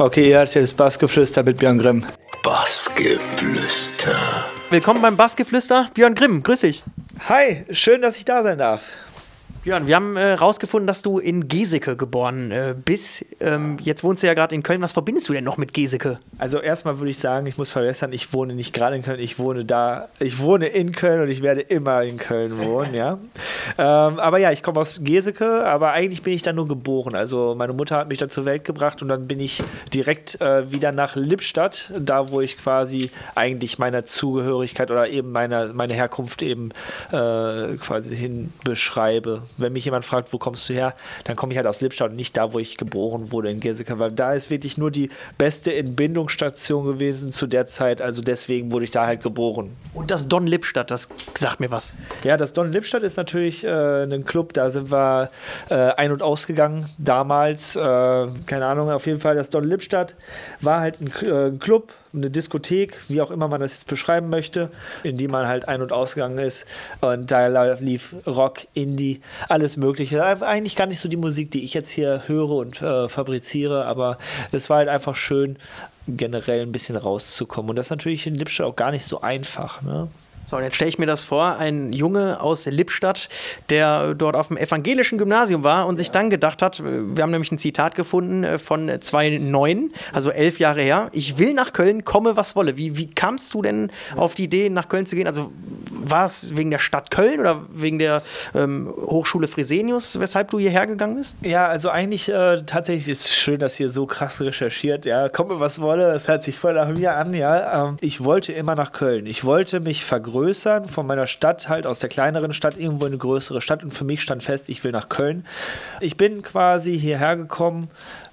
Okay, ihr hört jetzt Bassgeflüster mit Björn Grimm. Bassgeflüster. Willkommen beim Bassgeflüster. Björn Grimm, grüß dich. Hi, schön, dass ich da sein darf. Björn, wir haben herausgefunden, äh, dass du in Geseke geboren äh, bist. Ähm, jetzt wohnst du ja gerade in Köln. Was verbindest du denn noch mit Geseke? Also erstmal würde ich sagen, ich muss verwässern, ich wohne nicht gerade in Köln, ich wohne da, ich wohne in Köln und ich werde immer in Köln wohnen, ja. Ähm, aber ja, ich komme aus Geseke, aber eigentlich bin ich da nur geboren. Also meine Mutter hat mich da zur Welt gebracht und dann bin ich direkt äh, wieder nach Lippstadt, da wo ich quasi eigentlich meiner Zugehörigkeit oder eben meine, meine Herkunft eben äh, quasi hin beschreibe wenn mich jemand fragt, wo kommst du her, dann komme ich halt aus Lippstadt und nicht da, wo ich geboren wurde in Geseke, weil da ist wirklich nur die beste Entbindungsstation gewesen zu der Zeit. Also deswegen wurde ich da halt geboren. Und das Don Lippstadt, das sagt mir was. Ja, das Don Lippstadt ist natürlich äh, ein Club, da sind wir äh, ein- und ausgegangen damals. Äh, keine Ahnung, auf jeden Fall, das Don Lippstadt war halt ein, äh, ein Club, eine Diskothek, wie auch immer man das jetzt beschreiben möchte, in die man halt ein- und ausgegangen ist. Und da lief Rock, Indie, alles Mögliche. Eigentlich gar nicht so die Musik, die ich jetzt hier höre und äh, fabriziere, aber es war halt einfach schön, generell ein bisschen rauszukommen. Und das ist natürlich in Lippstadt auch gar nicht so einfach. Ne? So, und jetzt stelle ich mir das vor, ein Junge aus Lippstadt, der dort auf dem evangelischen Gymnasium war und ja. sich dann gedacht hat, wir haben nämlich ein Zitat gefunden äh, von 2.9, also elf Jahre her, ich will nach Köln, komme was wolle. Wie, wie kamst du denn auf die Idee, nach Köln zu gehen? Also war es wegen der Stadt Köln oder wegen der ähm, Hochschule Fresenius, weshalb du hierher gegangen bist? Ja, also eigentlich äh, tatsächlich ist es schön, dass ihr so krass recherchiert. Ja, komme was wolle, das hört sich voll nach mir an. Ja, ähm, ich wollte immer nach Köln. Ich wollte mich vergrößern vergrößern, von meiner Stadt halt aus der kleineren Stadt irgendwo in eine größere Stadt und für mich stand fest, ich will nach Köln. Ich bin quasi hierher gekommen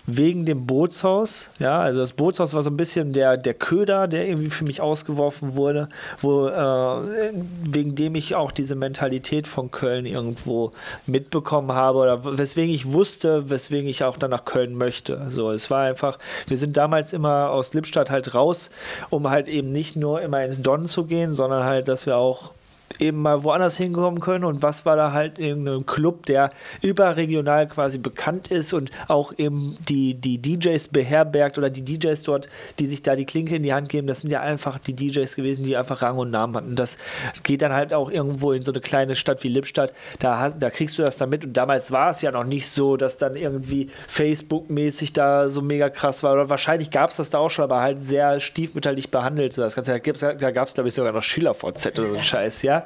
wegen dem Bootshaus. Ja, also das Bootshaus war so ein bisschen der, der Köder, der irgendwie für mich ausgeworfen wurde, wo, äh, wegen dem ich auch diese Mentalität von Köln irgendwo mitbekommen habe oder weswegen ich wusste, weswegen ich auch dann nach Köln möchte. So, es war einfach, wir sind damals immer aus Lippstadt halt raus, um halt eben nicht nur immer ins Don zu gehen, sondern halt, dass wir auch eben mal woanders hinkommen können und was war da halt irgendein Club, der überregional quasi bekannt ist und auch eben die, die DJs beherbergt oder die DJs dort, die sich da die Klinke in die Hand geben, das sind ja einfach die DJs gewesen, die einfach Rang und Namen hatten. Das geht dann halt auch irgendwo in so eine kleine Stadt wie Lippstadt, da, da kriegst du das dann mit und damals war es ja noch nicht so, dass dann irgendwie Facebook-mäßig da so mega krass war oder wahrscheinlich gab es das da auch schon, aber halt sehr stiefmütterlich behandelt. Das Ganze, da gab es glaube ich sogar noch SchülerVZ oder so ein Scheiß, ja.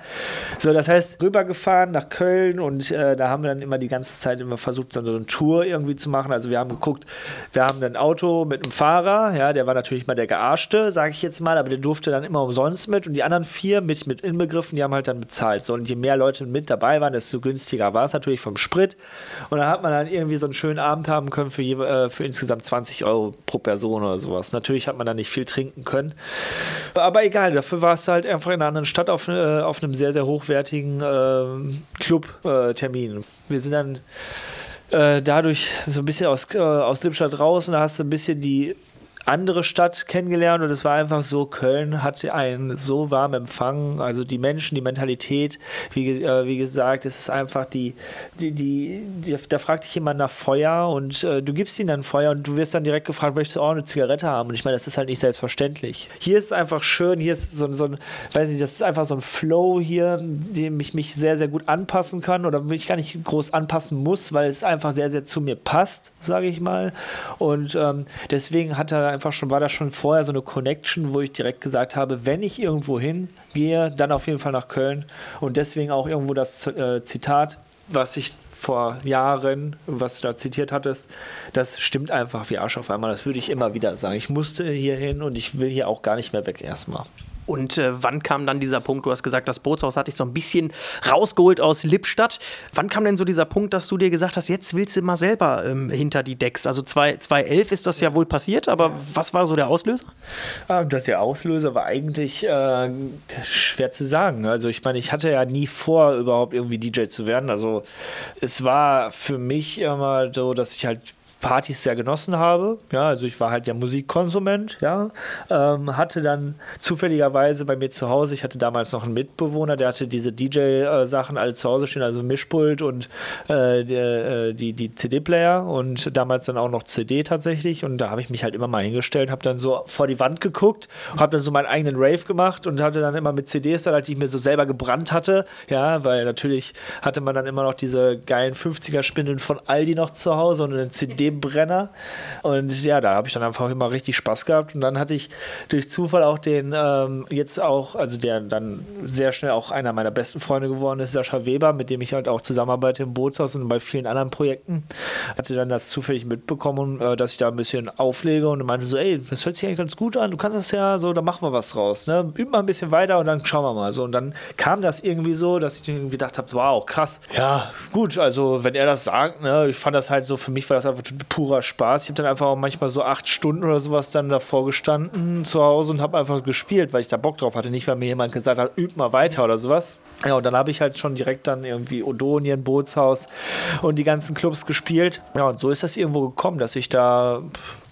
So, das heißt, rübergefahren nach Köln und äh, da haben wir dann immer die ganze Zeit immer versucht, so eine Tour irgendwie zu machen. Also wir haben geguckt, wir haben ein Auto mit einem Fahrer, ja, der war natürlich mal der Gearschte, sage ich jetzt mal, aber der durfte dann immer umsonst mit und die anderen vier mit, mit inbegriffen, die haben halt dann bezahlt. So, und je mehr Leute mit dabei waren, desto günstiger war es natürlich vom Sprit. Und dann hat man dann irgendwie so einen schönen Abend haben können für, je, äh, für insgesamt 20 Euro pro Person oder sowas. Natürlich hat man dann nicht viel trinken können. Aber egal, dafür war es halt einfach in einer anderen Stadt auf, äh, auf einem sehr, sehr hochwertigen äh, Club-Termin. Äh, wir sind dann äh, dadurch so ein bisschen aus, äh, aus Lippstadt raus und da hast du ein bisschen die andere Stadt kennengelernt und es war einfach so, Köln hatte einen so warmen Empfang, also die Menschen, die Mentalität, wie, äh, wie gesagt, es ist einfach die, die, die, die, da fragt dich jemand nach Feuer und äh, du gibst ihnen dann Feuer und du wirst dann direkt gefragt, möchtest du auch eine Zigarette haben? Und ich meine, das ist halt nicht selbstverständlich. Hier ist es einfach schön, hier ist so, so ein, weiß nicht, das ist einfach so ein Flow hier, dem ich mich sehr, sehr gut anpassen kann oder mich gar nicht groß anpassen muss, weil es einfach sehr, sehr zu mir passt, sage ich mal. Und ähm, deswegen hat er einfach schon, war da schon vorher so eine Connection, wo ich direkt gesagt habe, wenn ich irgendwo hingehe, dann auf jeden Fall nach Köln. Und deswegen auch irgendwo das äh, Zitat, was ich vor Jahren, was du da zitiert hattest, das stimmt einfach wie Arsch auf einmal. Das würde ich immer wieder sagen. Ich musste hier hin und ich will hier auch gar nicht mehr weg erstmal. Und äh, wann kam dann dieser Punkt? Du hast gesagt, das Bootshaus hatte ich so ein bisschen rausgeholt aus Lippstadt. Wann kam denn so dieser Punkt, dass du dir gesagt hast, jetzt willst du mal selber ähm, hinter die Decks? Also 2011 ist das ja wohl passiert, aber was war so der Auslöser? Ah, das der Auslöser war eigentlich äh, schwer zu sagen. Also ich meine, ich hatte ja nie vor, überhaupt irgendwie DJ zu werden. Also es war für mich immer so, dass ich halt Partys sehr genossen habe. Ja, also ich war halt der Musikkonsument, ja. Ähm, hatte dann zufälligerweise bei mir zu Hause, ich hatte damals noch einen Mitbewohner, der hatte diese DJ-Sachen alle zu Hause stehen, also Mischpult und äh, der, äh, die, die CD-Player und damals dann auch noch CD tatsächlich. Und da habe ich mich halt immer mal hingestellt, habe dann so vor die Wand geguckt, habe dann so meinen eigenen Rave gemacht und hatte dann immer mit CDs dann, die ich mir so selber gebrannt hatte. Ja, weil natürlich hatte man dann immer noch diese geilen 50er-Spindeln von Aldi noch zu Hause und einen CD-Brenner. Und ja, da habe ich dann einfach immer richtig Spaß gehabt. Und dann hatte ich durch Zufall auch den, ähm, jetzt auch, also der dann sehr schnell auch einer meiner besten Freunde geworden ist, Sascha Weber, mit dem ich halt auch zusammenarbeite im Bootshaus und bei vielen anderen Projekten. Hatte dann das zufällig mitbekommen, äh, dass ich da ein bisschen auflege und meinte so, ey, das hört sich eigentlich ganz gut an, du kannst das ja so, da machen wir was draus. Ne? Üb mal ein bisschen weiter und dann schauen wir mal. So, und dann kam das irgendwie so, dass ich gedacht habe, wow, krass. Ja, gut, also wenn er das sagt, ne, ich fand das halt so, für mich war das einfach purer Spaß. Ich habe dann einfach auch manchmal so acht Stunden oder sowas dann davor gestanden zu Hause und habe einfach gespielt, weil ich da Bock drauf hatte. Nicht, weil mir jemand gesagt hat, üb mal weiter oder sowas. Ja, und dann habe ich halt schon direkt dann irgendwie Odonien, Bootshaus und die ganzen Clubs gespielt. Ja, und so ist das irgendwo gekommen, dass ich da,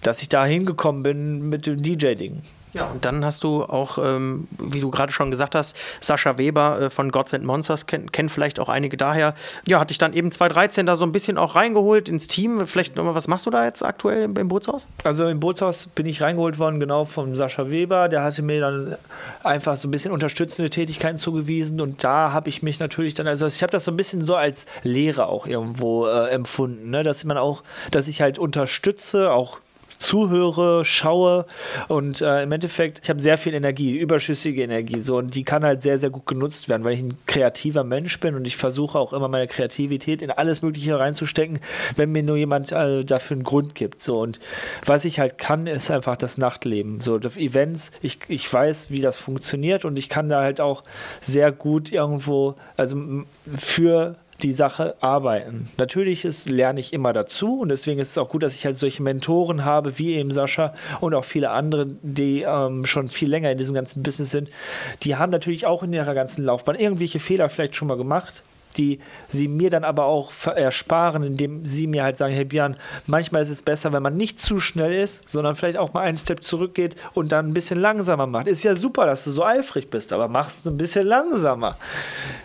dass ich da hingekommen bin mit dem DJ-Ding. Ja, und dann hast du auch, ähm, wie du gerade schon gesagt hast, Sascha Weber äh, von Gods and Monsters, kennen kenn vielleicht auch einige daher. Ja, hatte ich dann eben 2013 da so ein bisschen auch reingeholt ins Team. Vielleicht nochmal, was machst du da jetzt aktuell im, im, Bootshaus? Also im Bootshaus bin ich reingeholt worden, genau von Sascha Weber. Der hatte mir dann einfach so ein bisschen unterstützende Tätigkeiten zugewiesen und da habe ich mich natürlich dann, also ich habe das so ein bisschen so als Lehre auch irgendwo äh, empfunden, ne? dass man auch, dass ich halt unterstütze, auch zuhöre, schaue und äh, im Endeffekt, ich habe sehr viel Energie, überschüssige Energie, so und die kann halt sehr, sehr gut genutzt werden, weil ich ein kreativer Mensch bin und ich versuche auch immer meine Kreativität in alles Mögliche reinzustecken, wenn mir nur jemand äh, dafür einen Grund gibt. So und was ich halt kann, ist einfach das Nachtleben. So Events, ich, ich weiß, wie das funktioniert und ich kann da halt auch sehr gut irgendwo, also für die Sache arbeiten. Natürlich ist, lerne ich immer dazu und deswegen ist es auch gut, dass ich halt solche Mentoren habe, wie eben Sascha und auch viele andere, die ähm, schon viel länger in diesem ganzen Business sind. Die haben natürlich auch in ihrer ganzen Laufbahn irgendwelche Fehler vielleicht schon mal gemacht die sie mir dann aber auch ersparen, indem sie mir halt sagen, hey Björn, manchmal ist es besser, wenn man nicht zu schnell ist, sondern vielleicht auch mal einen Step zurückgeht und dann ein bisschen langsamer macht. Ist ja super, dass du so eifrig bist, aber machst du ein bisschen langsamer.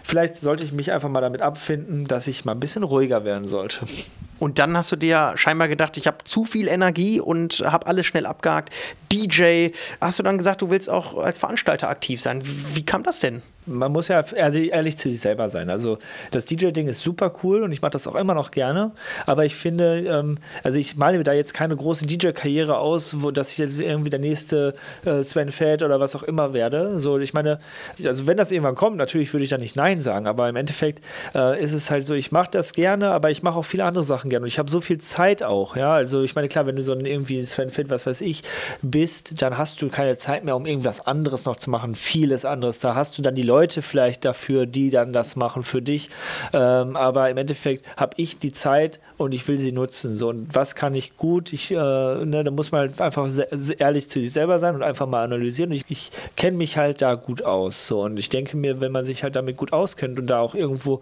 Vielleicht sollte ich mich einfach mal damit abfinden, dass ich mal ein bisschen ruhiger werden sollte. Und dann hast du dir scheinbar gedacht, ich habe zu viel Energie und habe alles schnell abgehakt. DJ, hast du dann gesagt, du willst auch als Veranstalter aktiv sein. Wie kam das denn? Man muss ja ehrlich, zu sich selber sein. Also das DJ-Ding ist super cool und ich mache das auch immer noch gerne. Aber ich finde, ähm, also ich male mir da jetzt keine große DJ-Karriere aus, wo dass ich jetzt irgendwie der nächste äh, Sven Feld oder was auch immer werde. So, ich meine, also wenn das irgendwann kommt, natürlich würde ich da nicht Nein sagen, aber im Endeffekt äh, ist es halt so, ich mache das gerne, aber ich mache auch viele andere Sachen gerne und ich habe so viel Zeit auch. Ja, also ich meine, klar, wenn du so ein irgendwie Sven Feld, was weiß ich, bist, dann hast du keine Zeit mehr, um irgendwas anderes noch zu machen, vieles anderes. Da hast du dann die Leute Leute vielleicht dafür, die dann das machen für dich. Ähm, aber im Endeffekt habe ich die Zeit und ich will sie nutzen. So, und was kann ich gut? Ich, äh, ne, da muss man halt einfach ehrlich zu sich selber sein und einfach mal analysieren. ich, ich kenne mich halt da gut aus. So, und ich denke mir, wenn man sich halt damit gut auskennt und da auch irgendwo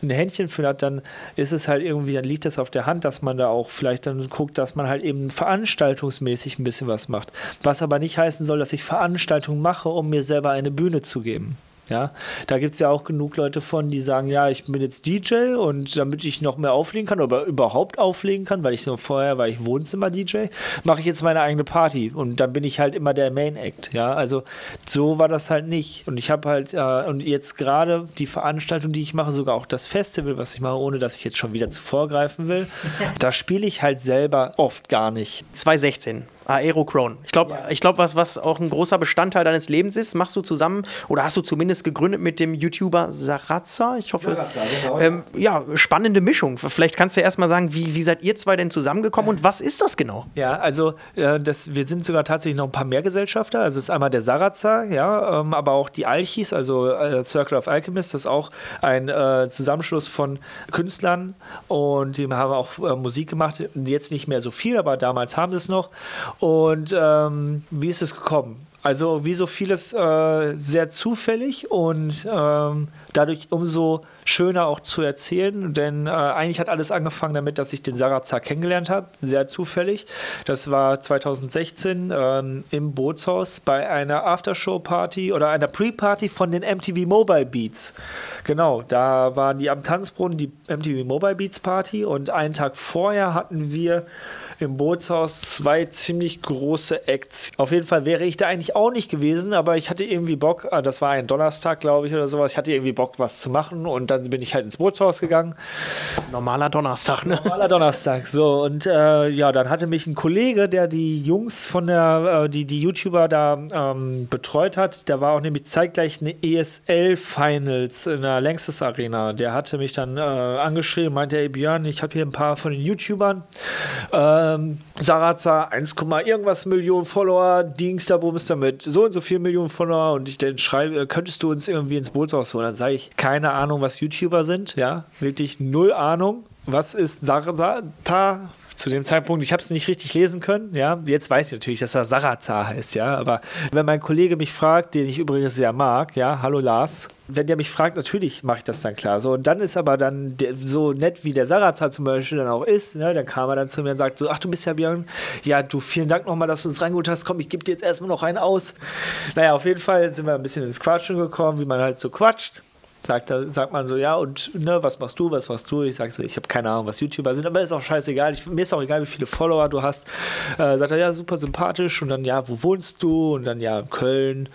ein Händchen für hat, dann ist es halt irgendwie, dann liegt das auf der Hand, dass man da auch vielleicht dann guckt, dass man halt eben veranstaltungsmäßig ein bisschen was macht. Was aber nicht heißen soll, dass ich Veranstaltungen mache, um mir selber eine Bühne zu geben. Ja, da gibt es ja auch genug Leute von, die sagen, ja, ich bin jetzt DJ und damit ich noch mehr auflegen kann oder überhaupt auflegen kann, weil ich so vorher war ich Wohnzimmer-DJ, mache ich jetzt meine eigene Party und dann bin ich halt immer der Main-Act. Ja, also so war das halt nicht. Und ich habe halt, äh, und jetzt gerade die Veranstaltung, die ich mache, sogar auch das Festival, was ich mache, ohne dass ich jetzt schon wieder zuvor greifen will, da spiele ich halt selber oft gar nicht. 2016 Aerochrone. Ich glaube, ja. ich glaub, was, was auch ein großer Bestandteil deines Lebens ist, machst du zusammen oder hast du zumindest gegründet mit dem YouTuber Sarazza. Ich hoffe. Sarazza, genau. ähm, ja, spannende Mischung. Vielleicht kannst du ja erstmal sagen, wie, wie seid ihr zwei denn zusammengekommen und was ist das genau? Ja, also äh, das, wir sind sogar tatsächlich noch ein paar mehr Gesellschafter. Also es ist einmal der Sarazza, ja, ähm, aber auch die Alchis, also äh, Circle of Alchemists, das ist auch ein äh, Zusammenschluss von Künstlern und die haben auch äh, Musik gemacht. Jetzt nicht mehr so viel, aber damals haben sie es noch. Und ähm, wie ist es gekommen? Also wie so vieles äh, sehr zufällig und ähm, dadurch umso schöner auch zu erzählen, denn äh, eigentlich hat alles angefangen damit, dass ich den Sarazar kennengelernt habe, sehr zufällig. Das war 2016 ähm, im Bootshaus bei einer Aftershow-Party oder einer Pre-Party von den MTV Mobile Beats. Genau, da waren die am Tanzbrunnen die MTV Mobile Beats Party und einen Tag vorher hatten wir im Bootshaus zwei ziemlich große Acts. Auf jeden Fall wäre ich da eigentlich auch nicht gewesen, aber ich hatte irgendwie Bock, ah, das war ein Donnerstag, glaube ich, oder sowas, ich hatte irgendwie Bock, was zu machen und dann bin ich halt ins Bootshaus gegangen. Normaler Donnerstag, ne? Normaler Donnerstag, so. Und äh, ja, dann hatte mich ein Kollege, der die Jungs von der, äh, die, die YouTuber da ähm, betreut hat, der war auch nämlich zeitgleich eine ESL Finals in der Längstes Arena. Der hatte mich dann äh, angeschrieben, meinte, ey Björn, ich habe hier ein paar von den YouTubern. Äh, ähm, Sarazar 1, irgendwas Millionen Follower, Dingster Bums damit so und so viel Millionen Follower und ich dann schreibe, äh, könntest du uns irgendwie ins Bootshaus holen? Dann sage ich, keine Ahnung, was YouTuber sind, ja, wirklich null Ahnung. Was ist Sarazar? Zu dem Zeitpunkt, ich habe es nicht richtig lesen können, ja. Jetzt weiß ich natürlich, dass er Sarazar heißt, ja. Aber wenn mein Kollege mich fragt, den ich übrigens sehr mag, ja, hallo Lars, wenn der mich fragt, natürlich mache ich das dann klar. So, und dann ist aber dann der, so nett, wie der Sarazar zum Beispiel dann auch ist, ne, dann kam er dann zu mir und sagt so, ach, du bist ja Björn, ja, du, vielen Dank nochmal, dass du uns reingeholt hast, komm, ich gebe dir jetzt erstmal noch einen aus. Naja, auf jeden Fall sind wir ein bisschen ins Quatschen gekommen, wie man halt so quatscht sagt, sagt man so, ja, und ne, was machst du, was machst du? Ich sage so, ich habe keine Ahnung, was YouTuber sind, aber ist auch scheißegal. Ich, mir ist auch egal, wie viele Follower du hast. Äh, sagt er, ja, super sympathisch. Und dann, ja, wo wohnst du? Und dann, ja, Köln.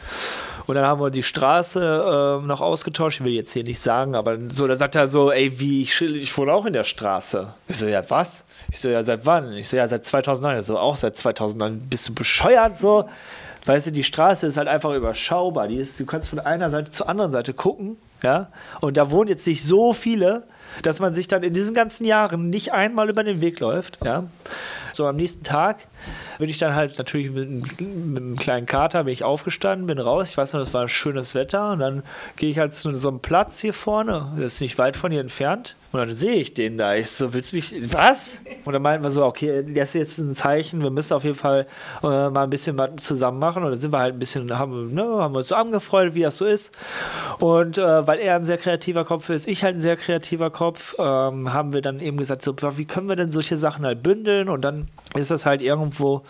Und dann haben wir die Straße äh, noch ausgetauscht. Ich will jetzt hier nicht sagen, aber so, da sagt er so, ey, wie, ich, ich wohne auch in der Straße. Ich so, ja, was? Ich so, ja, seit wann? Ich so, ja, seit 2009. Ich so, auch seit 2009. Bist du bescheuert so? Weißt du, die Straße ist halt einfach überschaubar. Die ist, du kannst von einer Seite zur anderen Seite gucken ja? Und da wohnen jetzt nicht so viele, dass man sich dann in diesen ganzen Jahren nicht einmal über den Weg läuft. Ja? So am nächsten Tag bin ich dann halt natürlich mit, mit, einem kleinen Kater bin ich aufgestanden, bin raus. Ich weiß noch, es war schönes Wetter und dann gehe ich halt zu so einem Platz hier vorne, das ist nicht weit von hier entfernt. Und dann sehe ich den da. Ich so, willst du mich, was? Und dann meinten wir so, okay, das ist jetzt ein Zeichen, wir müssen auf jeden Fall äh, mal ein bisschen was zusammen machen. Und dann sind wir halt ein bisschen, haben, ne, haben uns so angefreundet, wie das so ist. Und äh, weil er ein sehr kreativer Kopf ist, ich halt ein sehr kreativer Kopf, ähm, haben wir dann eben gesagt, so, wie können wir denn solche Sachen halt bündeln? Und dann ist das halt irgendwo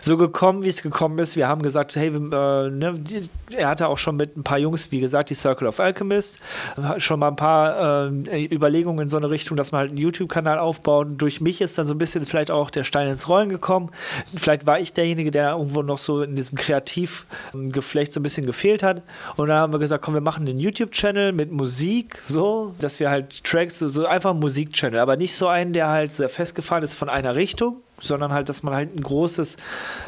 so gekommen, wie es gekommen ist. Wir haben gesagt, hey, äh, ne, er hatte auch schon mit ein paar Jungs, wie gesagt, die Circle of Alchemist, schon mal ein paar äh, Überlegungen in so eine Richtung, dass man halt einen YouTube-Kanal aufbaut. Und durch mich ist dann so ein bisschen vielleicht auch der Stein ins Rollen gekommen. Vielleicht war ich derjenige, der irgendwo noch so in diesem Kreativgeflecht so ein bisschen gefehlt hat. Und dann haben wir gesagt, komm, wir machen einen YouTube-Channel mit Musik, so, dass wir halt Tracks, so, so einfach Musik-Channel, aber nicht so einen, der halt sehr festgefahren ist von einer Richtung, sondern halt, dass man halt ein großes,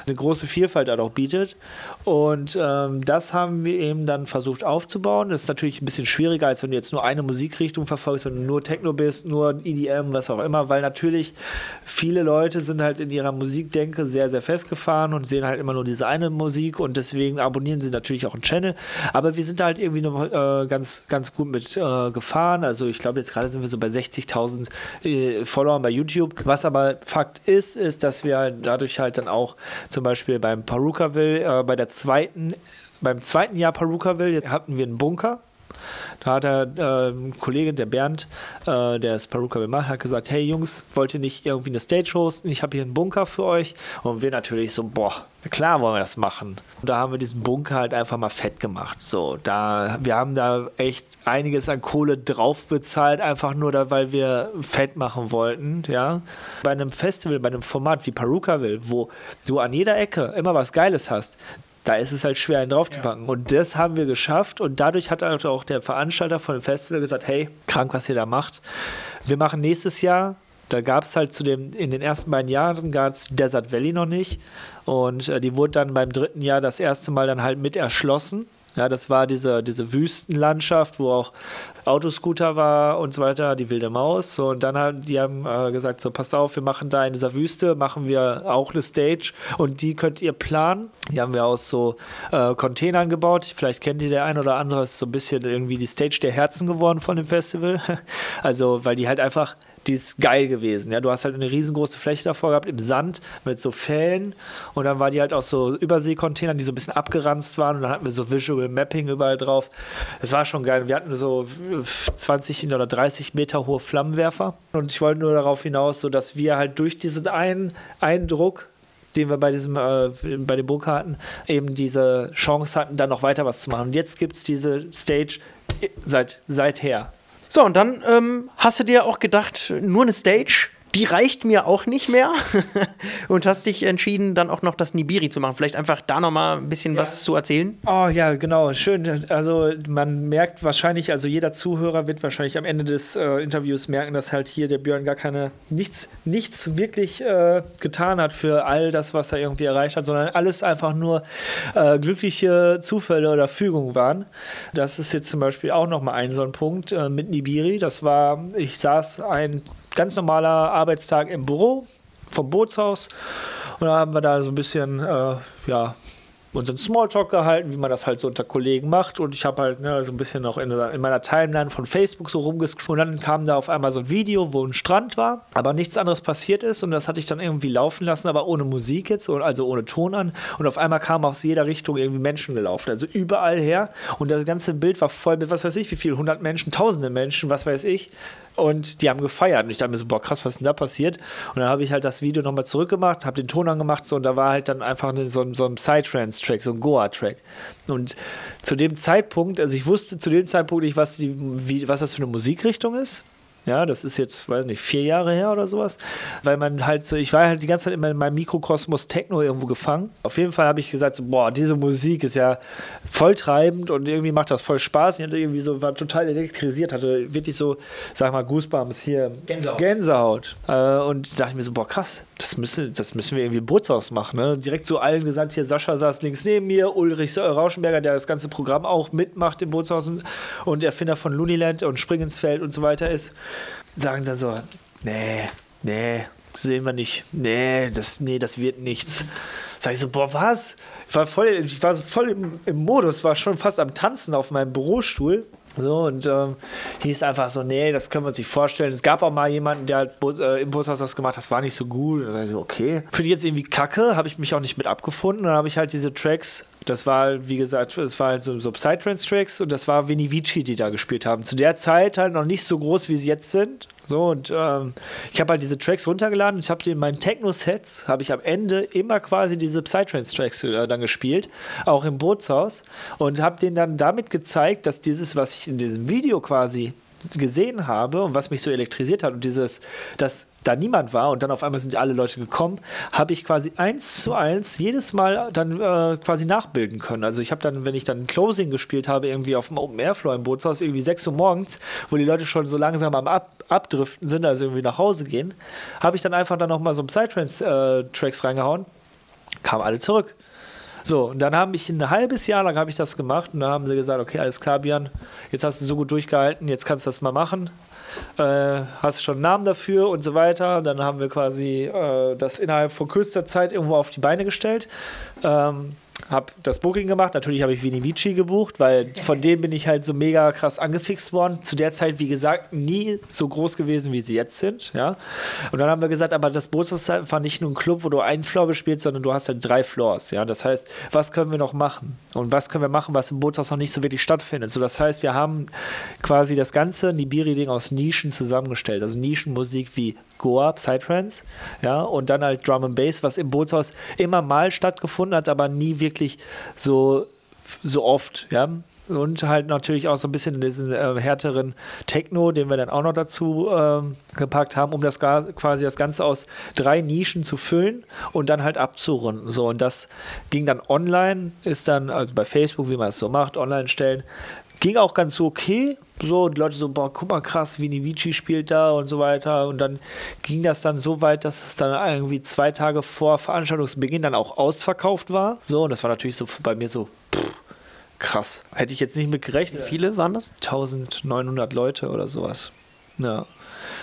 eine große Vielfalt halt auch bietet. Und ähm, das haben wir eben dann versucht aufzubauen. Das ist natürlich ein bisschen schwieriger, als wenn du jetzt nur eine Musikrichtung verfolgst, wenn du nur Techno bist, nur EDM, was auch immer, weil natürlich viele Leute sind halt in ihrer Musikdenke sehr, sehr festgefahren und sehen halt immer nur diese eine Musik und deswegen abonnieren sie natürlich auch einen Channel. Aber wir sind da halt irgendwie noch äh, ganz, ganz gut mit äh, gefahren. Also ich glaube, jetzt gerade sind wir so bei 60.000 äh, Followern bei YouTube. Was aber Fakt ist, ist, dass wir dadurch halt dann auch zum Beispiel beim Perukaville, äh, bei der zweiten, beim zweiten Jahr Perukaville hatten wir einen Bunker. Da hat der äh, Kollege, der Bernd, äh, der das Peruka gemacht hat, gesagt, hey Jungs, wollt ihr nicht irgendwie eine Stage hosten? Ich habe hier einen Bunker für euch. Und wir natürlich so, boah, klar wollen wir das machen. Und da haben wir diesen Bunker halt einfach mal fett gemacht. So, da, wir haben da echt einiges an Kohle drauf bezahlt, einfach nur da, weil wir fett machen wollten, ja. Bei einem Festival, bei einem Format wie Peruka will, wo du an jeder Ecke immer was Geiles hast, da ist es halt schwer, einen draufzupacken. Ja. Und das haben wir geschafft. Und dadurch hat halt auch der Veranstalter von dem Festival gesagt: Hey, krank, was ihr da macht. Wir machen nächstes Jahr. Da gab es halt zu dem, in den ersten beiden Jahren gab es Desert Valley noch nicht. Und äh, die wurde dann beim dritten Jahr das erste Mal dann halt mit erschlossen. Ja, das war diese, diese Wüstenlandschaft, wo auch Autoscooter war und so weiter, die wilde Maus. Und dann haben die haben äh, gesagt: So, passt auf, wir machen da in dieser Wüste, machen wir auch eine Stage und die könnt ihr planen. Die haben wir aus so äh, Containern gebaut. Vielleicht kennt ihr der ein oder andere, ist so ein bisschen irgendwie die Stage der Herzen geworden von dem Festival. also, weil die halt einfach die ist geil gewesen. Ja, du hast halt eine riesengroße Fläche davor gehabt im Sand mit so Fällen und dann war die halt aus so Überseekontainern, die so ein bisschen abgeranzt waren und dann hatten wir so Visual Mapping überall drauf. Das war schon geil. Wir hatten so 20 oder 30 Meter hohe Flammenwerfer und ich wollte nur darauf hinaus, so dass wir halt durch diesen einen Eindruck den wir bei diesem äh, bei dem Bunker hatten, eben diese Chance hatten, dann noch weiter was zu machen. Und jetzt gibt es diese Stage seit seither. So, und dann ähm, hast du dir auch gedacht, nur eine Stage, die reicht mir auch nicht mehr. und hast dich entschieden, dann auch noch das Nibiri zu machen. Vielleicht einfach da nochmal ein bisschen ja. was zu erzählen. Oh ja, genau. Schön. Also man merkt wahrscheinlich, also jeder Zuhörer wird wahrscheinlich am Ende des äh, Interviews merken, dass halt hier der Björn gar keine, nichts, nichts wirklich äh, getan hat für all das, was er irgendwie erreicht hat, sondern alles einfach nur äh, glückliche Zufälle oder Fügungen waren. Das ist jetzt zum Beispiel auch nochmal ein so ein Punkt äh, mit Nibiri. Das war, ich saß ein ganz normaler Arbeitstag im Büro vom Bootshaus. Und da haben wir da so ein bisschen, äh, ja, unseren Smalltalk gehalten, wie man das halt so unter Kollegen macht. Und ich habe halt ne, so ein bisschen noch in, in, meiner Timeline von Facebook so rumgescrollt. Und dann kam da auf einmal so ein Video, wo ein Strand war, aber nichts anderes passiert ist. Und das hatte ich dann irgendwie laufen lassen, aber ohne Musik jetzt, also ohne Ton an. Und auf einmal kamen aus jeder Richtung irgendwie Menschen gelaufen, also überall her. Und das ganze Bild war voll mit, was weiß ich, wie viel, 100 Menschen, tausende Menschen, was weiß ich. Und die haben gefeiert. Und ich dachte mir so, boah, krass, was ist denn da passiert? Und dann habe ich halt das Video nochmal zurückgemacht, habe den Ton angemacht, so, und da war halt dann einfach eine, so, so ein Psytrance-Track, so ein Goa-Track. Und zu dem Zeitpunkt, also ich wusste zu dem Zeitpunkt nicht, was, die, wie, was das für eine Musikrichtung ist. Ja, das ist jetzt, weiß nicht, vier Jahre her oder sowas. Weil man halt so, ich war halt die ganze Zeit immer in meinem Mikrokosmos Techno irgendwo gefangen. Auf jeden Fall habe ich gesagt, so, boah, diese Musik ist ja voll treibend und irgendwie macht das voll Spaß. Ich hatte irgendwie so, war total elektrisiert, hatte wirklich so, sag mal, Goosebumps hier. Gänsehaut. Gänsehaut. Äh, und dachte mir so, boah, krass, das müssen, das müssen wir irgendwie Bootshaus machen. Ne? Direkt zu allen gesagt, hier Sascha saß links neben mir, Ulrich Rauschenberger, der das ganze Programm auch mitmacht im Bootshaus und Erfinder von Looniland und Springensfeld und so weiter ist sagen dann so, nee, nee, sehen wir nicht. Nee, das, nee, das wird nichts. Sag ich so, boah, was? Ich war voll, ich war voll im, im Modus, war schon fast am Tanzen auf meinem Bürostuhl. So, und ähm, hieß einfach so, nee, das können wir uns nicht vorstellen. Es gab auch mal jemanden, der halt äh, im Bootshaus was gemacht hat, das war nicht so gut. Und ich so, okay. Für die jetzt irgendwie kacke, habe ich mich auch nicht mit abgefunden. Dann habe ich halt diese Tracks, das war, wie gesagt, das war halt so, so Psytrance-Tracks und das war Vinny Vici, die da gespielt haben. Zu der Zeit halt noch nicht so groß, wie sie jetzt sind. So, und ähm, ich habe halt diese Tracks runtergeladen und ich habe in meinen Techno-Sets, habe ich am Ende immer quasi diese Psytrance-Tracks äh, dann gespielt, auch im Bootshaus und habe denen dann damit gezeigt, dass dieses, was ich in diesem Video quasi gesehen habe und was mich so elektrisiert hat und dieses, dass da niemand war und dann auf einmal sind alle Leute gekommen, habe ich quasi eins zu eins jedes Mal dann äh, quasi nachbilden können. Also ich habe dann, wenn ich dann Closing gespielt habe, irgendwie auf dem Open Airflow im Bootshaus, irgendwie 6 Uhr morgens, wo die Leute schon so langsam am Ab Abdriften sind, also irgendwie nach Hause gehen, habe ich dann einfach dann nochmal so Psytrance-Tracks äh, reingehauen, kamen alle zurück. So, und dann haben ich ein halbes Jahr lang habe ich das gemacht und dann haben sie gesagt, okay, alles klar, Björn, jetzt hast du so gut durchgehalten, jetzt kannst du das mal machen. Äh, hast du schon einen Namen dafür und so weiter. Dann haben wir quasi äh, das innerhalb von kürzester Zeit irgendwo auf die Beine gestellt. Ähm, habe das Booking gemacht. Natürlich habe ich Vini Vici gebucht, weil von dem bin ich halt so mega krass angefixt worden. Zu der Zeit, wie gesagt, nie so groß gewesen, wie sie jetzt sind. Ja? Und dann haben wir gesagt, aber das Bootshaus war nicht nur ein Club, wo du einen Floor gespielt, sondern du hast halt drei Floors. Ja? Das heißt, was können wir noch machen? Und was können wir machen, was im Bootshaus noch nicht so wirklich stattfindet? So, das heißt, wir haben quasi das ganze Nibiri-Ding aus Nischen zusammengestellt. Also Nischenmusik wie Goa, Psytrance, ja, und dann halt Drum and Bass, was im Bootshaus immer mal stattgefunden hat, aber nie wirklich so, so oft, ja. Und halt natürlich auch so ein bisschen diesen äh, härteren Techno, den wir dann auch noch dazu ähm, gepackt haben, um das quasi das Ganze aus drei Nischen zu füllen und dann halt abzurunden. So, und das ging dann online, ist dann, also bei Facebook, wie man es so macht, online stellen, ging auch ganz okay. So, die Leute so, boah, guck mal krass, Vini Vici spielt da und so weiter. Und dann ging das dann so weit, dass es dann irgendwie zwei Tage vor Veranstaltungsbeginn dann auch ausverkauft war. So, und das war natürlich so bei mir so, pff, krass. Hätte ich jetzt nicht mit gerechnet. Wie viele waren das? 1900 Leute oder sowas. Ja.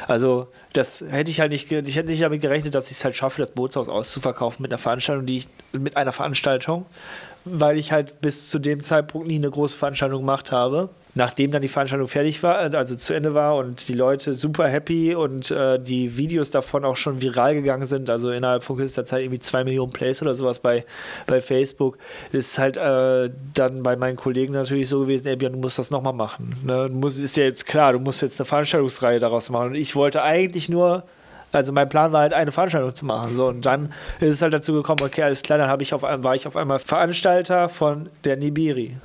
Also das hätte ich halt nicht, ich hätte nicht damit gerechnet, dass ich es halt schaffe, das Bootshaus auszuverkaufen mit einer Veranstaltung, die ich, mit einer Veranstaltung, weil ich halt bis zu dem Zeitpunkt nie eine große Veranstaltung gemacht habe nachdem dann die Veranstaltung fertig war, also zu Ende war und die Leute super happy und äh, die Videos davon auch schon viral gegangen sind, also innerhalb von kürzester Zeit irgendwie zwei Millionen Plays oder sowas bei, bei Facebook, ist halt äh, dann bei meinen Kollegen natürlich so gewesen, ey, Björn, du musst das nochmal machen. Ne? Du musst, ist ja jetzt klar, du musst jetzt eine Veranstaltungsreihe daraus machen. Und ich wollte eigentlich nur also mein Plan war halt, eine Veranstaltung zu machen. So, und dann ist es halt dazu gekommen, okay, alles klar, dann ich auf, war ich auf einmal Veranstalter von der Nibiri.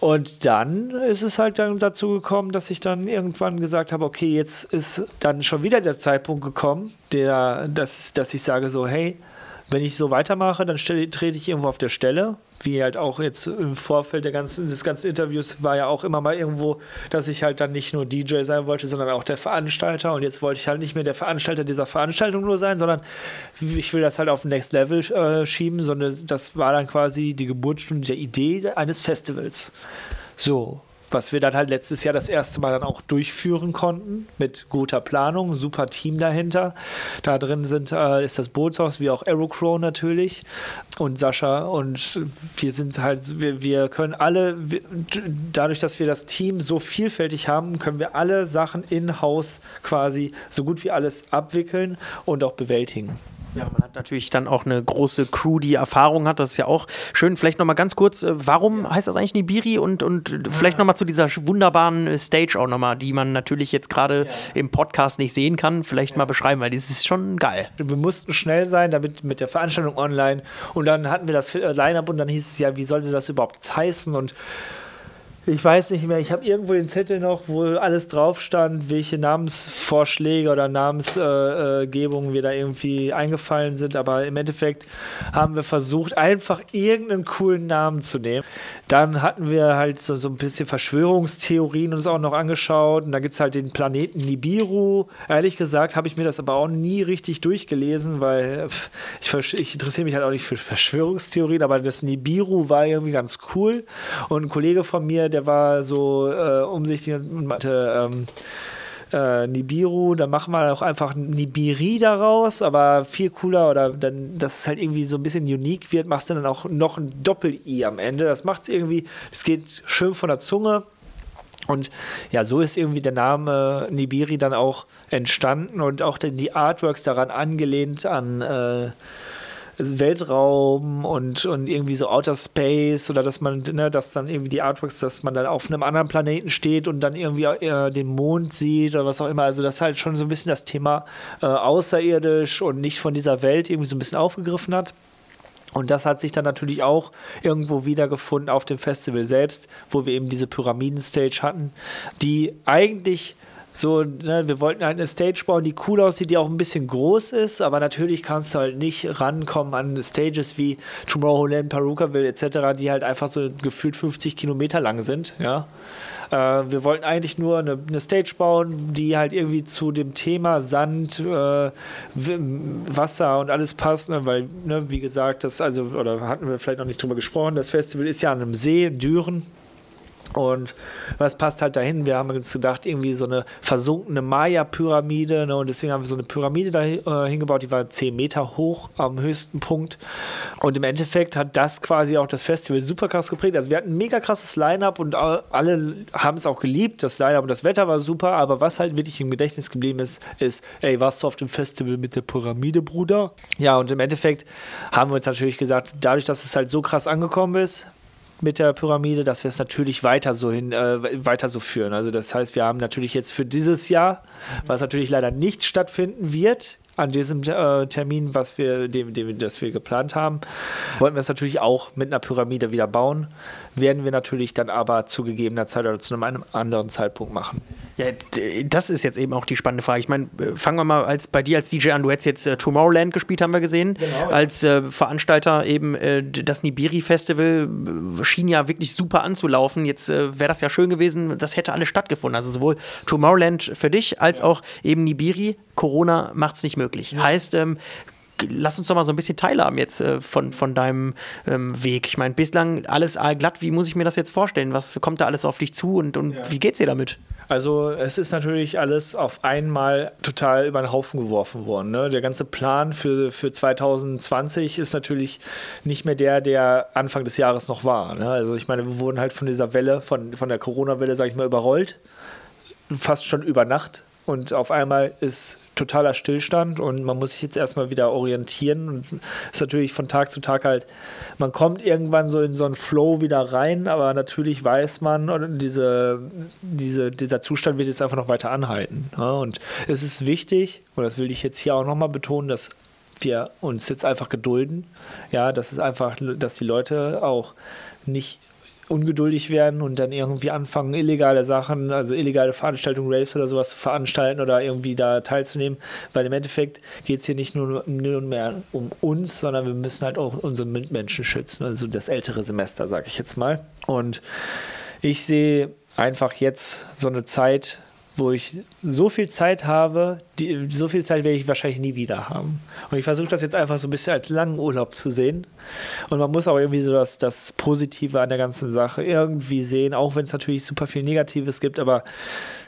Und dann ist es halt dann dazu gekommen, dass ich dann irgendwann gesagt habe, okay, jetzt ist dann schon wieder der Zeitpunkt gekommen, der, dass, dass ich sage so, hey, wenn ich so weitermache, dann stelle, trete ich irgendwo auf der Stelle. Wie halt auch jetzt im Vorfeld der ganzen, des ganzen Interviews war ja auch immer mal irgendwo, dass ich halt dann nicht nur DJ sein wollte, sondern auch der Veranstalter. Und jetzt wollte ich halt nicht mehr der Veranstalter dieser Veranstaltung nur sein, sondern ich will das halt auf Next Level äh, schieben, sondern das war dann quasi die Geburtsstunde der Idee eines Festivals. So, was wir dann halt letztes Jahr das erste Mal dann auch durchführen konnten mit guter Planung, super Team dahinter. Da drin sind, äh, ist das Bootshaus, wie auch Aerocrow natürlich und Sascha und wir sind halt, wir, wir können alle, wir, dadurch, dass wir das Team so vielfältig haben, können wir alle Sachen in-house quasi so gut wie alles abwickeln und auch bewältigen. Ja, man hat natürlich dann auch eine große Crew, die Erfahrung hat. Das ist ja auch schön. Vielleicht nochmal ganz kurz, äh, warum heißt das eigentlich Nibiri? Und, und vielleicht nochmal zu dieser wunderbaren äh, Stage auch nochmal, die man natürlich jetzt gerade ja. im Podcast nicht sehen kann. Vielleicht ja. mal beschreiben, weil das ist schon geil. Wir mussten schnell sein, damit mit der Veranstaltung online. Und dann hatten wir das Line-Up und dann hieß es ja, wie sollte das überhaupt heißen? Und ich weiß nicht mehr, ich habe irgendwo den Zettel noch, wo alles drauf stand, welche Namensvorschläge oder Namensgebungen äh, wir da irgendwie eingefallen sind, aber im Endeffekt haben wir versucht, einfach irgendeinen coolen Namen zu nehmen. Dann hatten wir halt so, so ein bisschen Verschwörungstheorien uns auch noch angeschaut und da gibt es halt den Planeten Nibiru. Ehrlich gesagt habe ich mir das aber auch nie richtig durchgelesen, weil ich, ich interessiere mich halt auch nicht für Verschwörungstheorien, aber das Nibiru war irgendwie ganz cool und ein Kollege von mir, der war so äh, umsichtig und meinte, ähm, äh, Nibiru, dann machen wir auch einfach Nibiri daraus, aber viel cooler oder dann, dass es halt irgendwie so ein bisschen unique wird, machst du dann auch noch ein Doppel-I am Ende. Das macht es irgendwie, es geht schön von der Zunge. Und ja, so ist irgendwie der Name Nibiri dann auch entstanden und auch die Artworks daran angelehnt an äh, Weltraum und, und irgendwie so Outer Space oder dass man, ne, dass dann irgendwie die Artworks, dass man dann auf einem anderen Planeten steht und dann irgendwie äh, den Mond sieht oder was auch immer. Also das halt schon so ein bisschen das Thema äh, außerirdisch und nicht von dieser Welt irgendwie so ein bisschen aufgegriffen hat. Und das hat sich dann natürlich auch irgendwo wiedergefunden auf dem Festival selbst, wo wir eben diese Pyramiden-Stage hatten, die eigentlich so, ne, wir wollten halt eine Stage bauen, die cool aussieht, die auch ein bisschen groß ist, aber natürlich kannst du halt nicht rankommen an Stages wie Tomorrowland, Perukaville etc., die halt einfach so gefühlt 50 Kilometer lang sind, ja. Äh, wir wollten eigentlich nur eine, eine, Stage bauen, die halt irgendwie zu dem Thema Sand, äh, Wasser und alles passt, ne, weil, ne, wie gesagt, das, also, oder hatten wir vielleicht noch nicht drüber gesprochen, das Festival ist ja an einem See, Düren, und was passt halt dahin? Wir haben uns gedacht, irgendwie so eine versunkene Maya-Pyramide. Ne? Und deswegen haben wir so eine Pyramide da äh, hingebaut, die war 10 Meter hoch am höchsten Punkt. Und im Endeffekt hat das quasi auch das Festival super krass geprägt. Also wir hatten ein mega krasses Line-Up und alle haben es auch geliebt. Das Line-Up und das Wetter war super. Aber was halt wirklich im Gedächtnis geblieben ist, ist, ey, warst du auf dem Festival mit der Pyramide, Bruder? Ja, und im Endeffekt haben wir uns natürlich gesagt, dadurch, dass es halt so krass angekommen ist, mit der Pyramide, dass wir es natürlich weiter so hin, äh, weiter so führen. Also das heißt, wir haben natürlich jetzt für dieses Jahr, was natürlich leider nicht stattfinden wird, an diesem äh, Termin, was wir, dem, dem, das wir geplant haben, wollten wir es natürlich auch mit einer Pyramide wieder bauen. Werden wir natürlich dann aber zu gegebener Zeit oder zu einem anderen Zeitpunkt machen. Ja, das ist jetzt eben auch die spannende Frage. Ich meine, äh, fangen wir mal als, bei dir als DJ an. Du hättest jetzt äh, Tomorrowland gespielt, haben wir gesehen. Genau, als äh, Veranstalter eben äh, das Nibiri Festival schien ja wirklich super anzulaufen. Jetzt äh, wäre das ja schön gewesen, das hätte alles stattgefunden. Also sowohl Tomorrowland für dich als ja. auch eben Nibiri. Corona macht es nicht möglich. Ja. Heißt, ähm, lass uns doch mal so ein bisschen teilhaben jetzt äh, von, von deinem ähm, Weg. Ich meine, bislang alles glatt. Wie muss ich mir das jetzt vorstellen? Was kommt da alles auf dich zu und, und ja. wie geht's dir damit? Also es ist natürlich alles auf einmal total über den Haufen geworfen worden. Ne? Der ganze Plan für, für 2020 ist natürlich nicht mehr der, der Anfang des Jahres noch war. Ne? Also ich meine, wir wurden halt von dieser Welle, von, von der Corona-Welle, sage ich mal, überrollt. Fast schon über Nacht. Und auf einmal ist totaler Stillstand und man muss sich jetzt erstmal wieder orientieren und ist natürlich von Tag zu Tag halt, man kommt irgendwann so in so einen Flow wieder rein, aber natürlich weiß man, diese, diese, dieser Zustand wird jetzt einfach noch weiter anhalten. Ja, und es ist wichtig, und das will ich jetzt hier auch nochmal betonen, dass wir uns jetzt einfach gedulden. Ja, das ist einfach, dass die Leute auch nicht ungeduldig werden und dann irgendwie anfangen, illegale Sachen, also illegale Veranstaltungen, Raves oder sowas zu veranstalten oder irgendwie da teilzunehmen. Weil im Endeffekt geht es hier nicht nur, nur mehr um uns, sondern wir müssen halt auch unsere Mitmenschen schützen, also das ältere Semester, sage ich jetzt mal. Und ich sehe einfach jetzt so eine Zeit, wo ich so viel Zeit habe, die, so viel Zeit werde ich wahrscheinlich nie wieder haben. Und ich versuche das jetzt einfach so ein bisschen als langen Urlaub zu sehen. Und man muss auch irgendwie so das, das Positive an der ganzen Sache irgendwie sehen, auch wenn es natürlich super viel Negatives gibt. Aber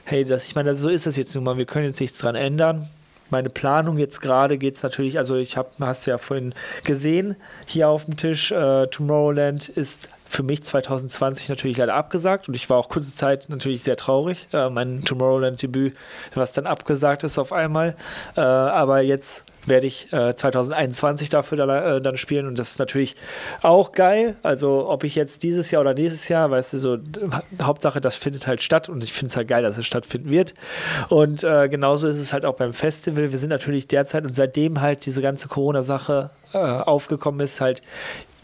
hey, das, ich meine, so ist es jetzt nun mal. Wir können jetzt nichts dran ändern. Meine Planung jetzt gerade geht es natürlich, also ich habe, hast ja vorhin gesehen, hier auf dem Tisch, äh, Tomorrowland ist für mich 2020 natürlich leider abgesagt und ich war auch kurze Zeit natürlich sehr traurig. Äh, mein Tomorrowland-Debüt, was dann abgesagt ist auf einmal. Äh, aber jetzt werde ich äh, 2021 dafür da, äh, dann spielen und das ist natürlich auch geil. Also ob ich jetzt dieses Jahr oder nächstes Jahr, weißt du, so Hauptsache, das findet halt statt und ich finde es halt geil, dass es stattfinden wird. Und äh, genauso ist es halt auch beim Festival. Wir sind natürlich derzeit und seitdem halt diese ganze Corona-Sache äh, aufgekommen ist, halt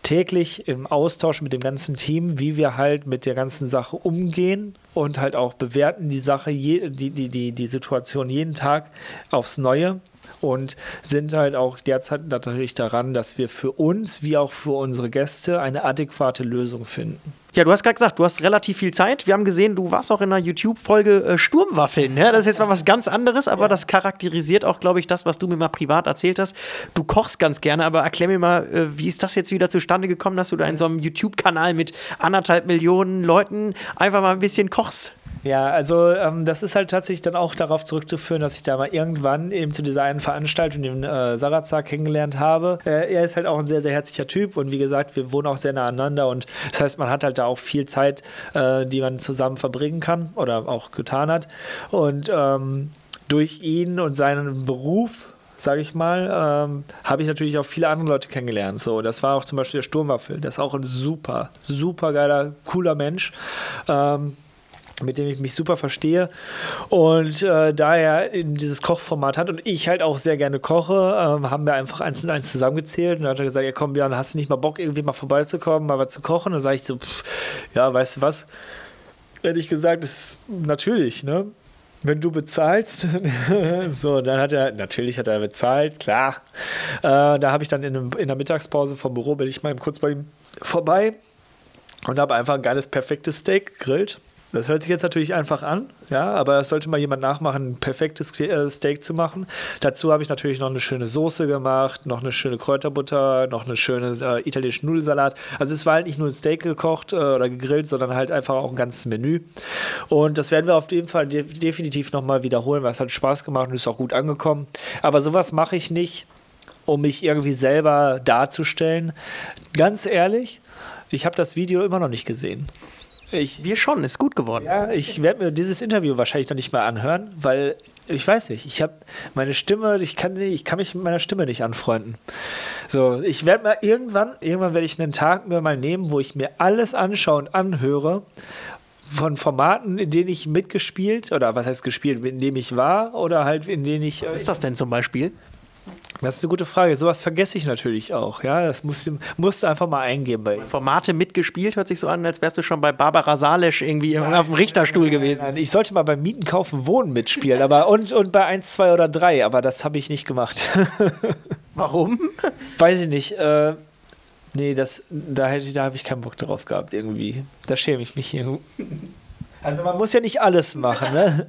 täglich im Austausch mit dem ganzen Team, wie wir halt mit der ganzen Sache umgehen und halt auch bewerten die Sache, die, die, die, die Situation jeden Tag aufs Neue und sind halt auch derzeit natürlich daran, dass wir für uns wie auch für unsere Gäste eine adäquate Lösung finden. Ja, du hast gerade gesagt, du hast relativ viel Zeit. Wir haben gesehen, du warst auch in einer YouTube-Folge äh, Sturmwaffeln. Ne? Das ist jetzt mal was ganz anderes, aber ja. das charakterisiert auch, glaube ich, das, was du mir mal privat erzählt hast. Du kochst ganz gerne, aber erklär mir mal, äh, wie ist das jetzt wieder zustande gekommen, dass du da in so einem YouTube-Kanal mit anderthalb Millionen Leuten einfach mal ein bisschen kochst? Ja, also ähm, das ist halt tatsächlich dann auch darauf zurückzuführen, dass ich da mal irgendwann eben zu dieser einen Veranstaltung den äh, Sarazar kennengelernt habe. Äh, er ist halt auch ein sehr, sehr herzlicher Typ und wie gesagt, wir wohnen auch sehr nah aneinander und das heißt, man hat halt da auch viel Zeit, äh, die man zusammen verbringen kann oder auch getan hat. Und ähm, durch ihn und seinen Beruf sage ich mal, ähm, habe ich natürlich auch viele andere Leute kennengelernt. So, das war auch zum Beispiel der Sturmwaffel. Der ist auch ein super, super geiler, cooler Mensch. Ähm, mit dem ich mich super verstehe. Und äh, da er dieses Kochformat hat und ich halt auch sehr gerne koche, äh, haben wir einfach eins und eins zusammengezählt. Und dann hat er gesagt: Ja, komm, Björn, hast du nicht mal Bock, irgendwie mal vorbeizukommen, mal was zu kochen? Dann sage ich so: pff, Ja, weißt du was? Hätte ich gesagt, ist natürlich, ne? Wenn du bezahlst, so, dann hat er, natürlich hat er bezahlt, klar. Äh, da habe ich dann in, in der Mittagspause vom Büro, bin ich mal kurz bei ihm vorbei und habe einfach ein geiles, perfektes Steak gegrillt das hört sich jetzt natürlich einfach an, ja, aber das sollte mal jemand nachmachen, ein perfektes äh, Steak zu machen. Dazu habe ich natürlich noch eine schöne Soße gemacht, noch eine schöne Kräuterbutter, noch eine schöne äh, italienische Nudelsalat. Also es war halt nicht nur ein Steak gekocht äh, oder gegrillt, sondern halt einfach auch ein ganzes Menü. Und das werden wir auf jeden Fall de definitiv nochmal wiederholen, weil es hat Spaß gemacht und ist auch gut angekommen. Aber sowas mache ich nicht, um mich irgendwie selber darzustellen. Ganz ehrlich, ich habe das Video immer noch nicht gesehen. Ich, Wir schon, ist gut geworden. Ja, ich werde mir dieses Interview wahrscheinlich noch nicht mal anhören, weil ich weiß nicht, ich habe meine Stimme, ich kann, ich kann mich mit meiner Stimme nicht anfreunden. So, ich werde mal irgendwann, irgendwann werde ich einen Tag mir mal nehmen, wo ich mir alles anschaue und anhöre von Formaten, in denen ich mitgespielt oder was heißt gespielt, in dem ich war oder halt in denen ich. Was ist das denn zum Beispiel? Das ist eine gute Frage. Sowas vergesse ich natürlich auch. Ja, das musst du, musst du einfach mal eingeben. Bei Formate mitgespielt hört sich so an, als wärst du schon bei Barbara Salesch irgendwie nein, auf dem Richterstuhl nein, gewesen. Nein, ich sollte mal beim Mieten, Kaufen, Wohnen mitspielen, aber und, und bei 1, 2 oder 3, aber das habe ich nicht gemacht. Warum? Weiß ich nicht. Äh, nee, das, da, hätte, da habe ich keinen Bock drauf gehabt irgendwie. Da schäme ich mich hier. Also man muss ja nicht alles machen, ne?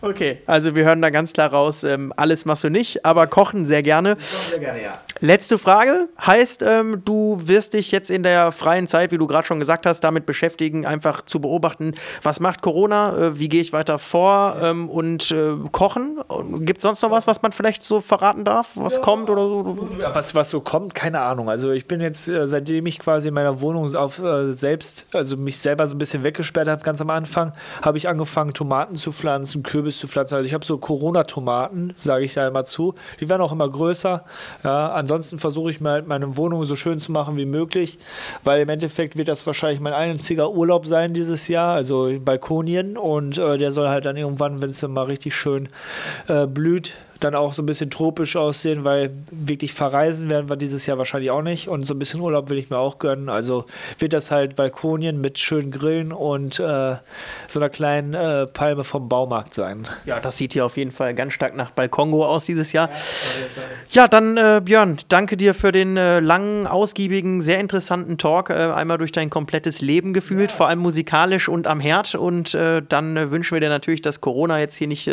Okay, also wir hören da ganz klar raus, ähm, alles machst du nicht, aber kochen sehr gerne. Ich koche sehr gerne, ja. Letzte Frage. Heißt, ähm, du wirst dich jetzt in der freien Zeit, wie du gerade schon gesagt hast, damit beschäftigen, einfach zu beobachten, was macht Corona, äh, wie gehe ich weiter vor ähm, und äh, kochen? Gibt es sonst noch was, was man vielleicht so verraten darf, was ja. kommt oder so? Was, was so kommt, keine Ahnung. Also ich bin jetzt, äh, seitdem ich quasi in meiner Wohnung auf äh, selbst, also mich selber so ein bisschen weggesperrt habe, ganz am Anfang, habe ich angefangen, Tomaten zu pflanzen, Kürbis zu pflanzen. Also ich habe so Corona-Tomaten, sage ich da immer zu. Die werden auch immer größer. Ja, ansonsten versuche ich mal meine Wohnung so schön zu machen wie möglich, weil im Endeffekt wird das wahrscheinlich mein einziger Urlaub sein dieses Jahr, also Balkonien und äh, der soll halt dann irgendwann, wenn es dann mal richtig schön äh, blüht, dann auch so ein bisschen tropisch aussehen, weil wirklich verreisen werden wir dieses Jahr wahrscheinlich auch nicht und so ein bisschen Urlaub will ich mir auch gönnen. Also wird das halt Balkonien mit schönen Grillen und äh, so einer kleinen äh, Palme vom Baumarkt sein. Ja, das sieht hier auf jeden Fall ganz stark nach Balkongo aus dieses Jahr. Ja, dann äh, Björn, danke dir für den äh, langen, ausgiebigen, sehr interessanten Talk. Äh, einmal durch dein komplettes Leben gefühlt, ja. vor allem musikalisch und am Herd. Und äh, dann wünschen wir dir natürlich, dass Corona jetzt hier nicht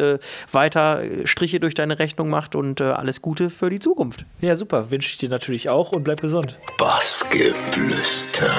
weiter Striche durch deine Rechnung macht und äh, alles Gute für die Zukunft. Ja, super. Wünsche ich dir natürlich auch und bleib gesund. Bassgeflüster.